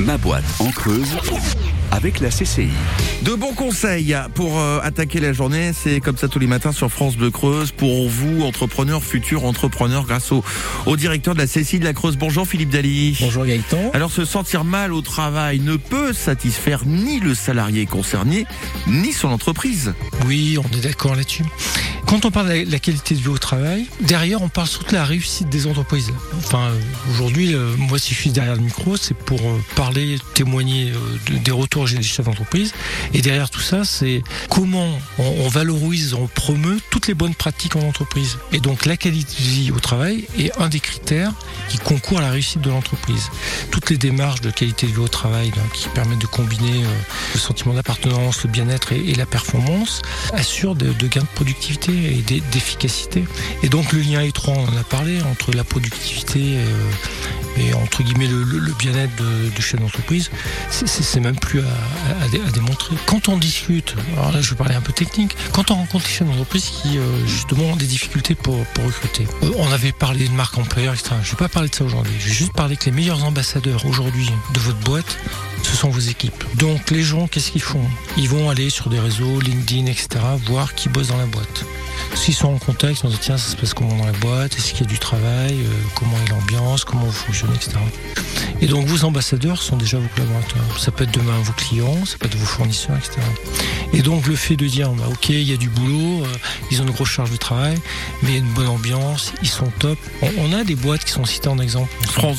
Ma boîte en Creuse avec la CCI. De bons conseils pour euh, attaquer la journée, c'est comme ça tous les matins sur France Bleu Creuse pour vous, entrepreneurs, futurs entrepreneurs, grâce au, au directeur de la CCI de la Creuse. Bonjour Philippe Dali. Bonjour Gaëtan. Alors se sentir mal au travail ne peut satisfaire ni le salarié concerné, ni son entreprise. Oui, on est d'accord là-dessus. Quand on parle de la qualité de vie au travail, derrière on parle surtout de la réussite des entreprises. Enfin, aujourd'hui, euh, moi si je suis derrière le micro, c'est pour euh, parler, témoigner euh, des retours des chefs d'entreprise. Et derrière tout ça, c'est comment on, valorise, on promeut toutes les bonnes pratiques en entreprise. Et donc la qualité de vie au travail est un des critères qui concourt à la réussite de l'entreprise. Toutes les démarches de qualité de vie au travail qui permettent de combiner le sentiment d'appartenance, le bien-être et, la performance assurent de gains de productivité et d'efficacité. Et donc le lien étroit, on en a parlé, entre la productivité et, entre guillemets le, bien-être de, de chef d'entreprise, c'est même plus à, démontrer. Quand on discute, alors là je vais parler un peu technique, quand on rencontre les chefs d'entreprise qui euh, justement ont des difficultés pour, recruter, euh, on avait parlé de marque employeur, etc. Je ne vais pas parler de ça aujourd'hui, je vais juste parler que les meilleurs ambassadeurs aujourd'hui de votre boîte, ce sont vos équipes. Donc les gens, qu'est-ce qu'ils font? Ils vont aller sur des réseaux, LinkedIn, etc., voir qui bosse dans la boîte. S'ils sont en contact, ils vont dire tiens, ça se passe comment dans la boîte, est-ce qu'il y a du travail, euh, comment est l'ambiance, comment vous Et donc vos ambassadeurs sont déjà vos collaborateurs. Ça peut être demain vos clients, ça peut être vos fournisseurs, etc. Et donc le fait de dire bah, ok, il y a du boulot, euh, ils ont une grosse charge de travail, mais une bonne ambiance, ils sont top. On, a des boîtes qui sont citées en exemple. France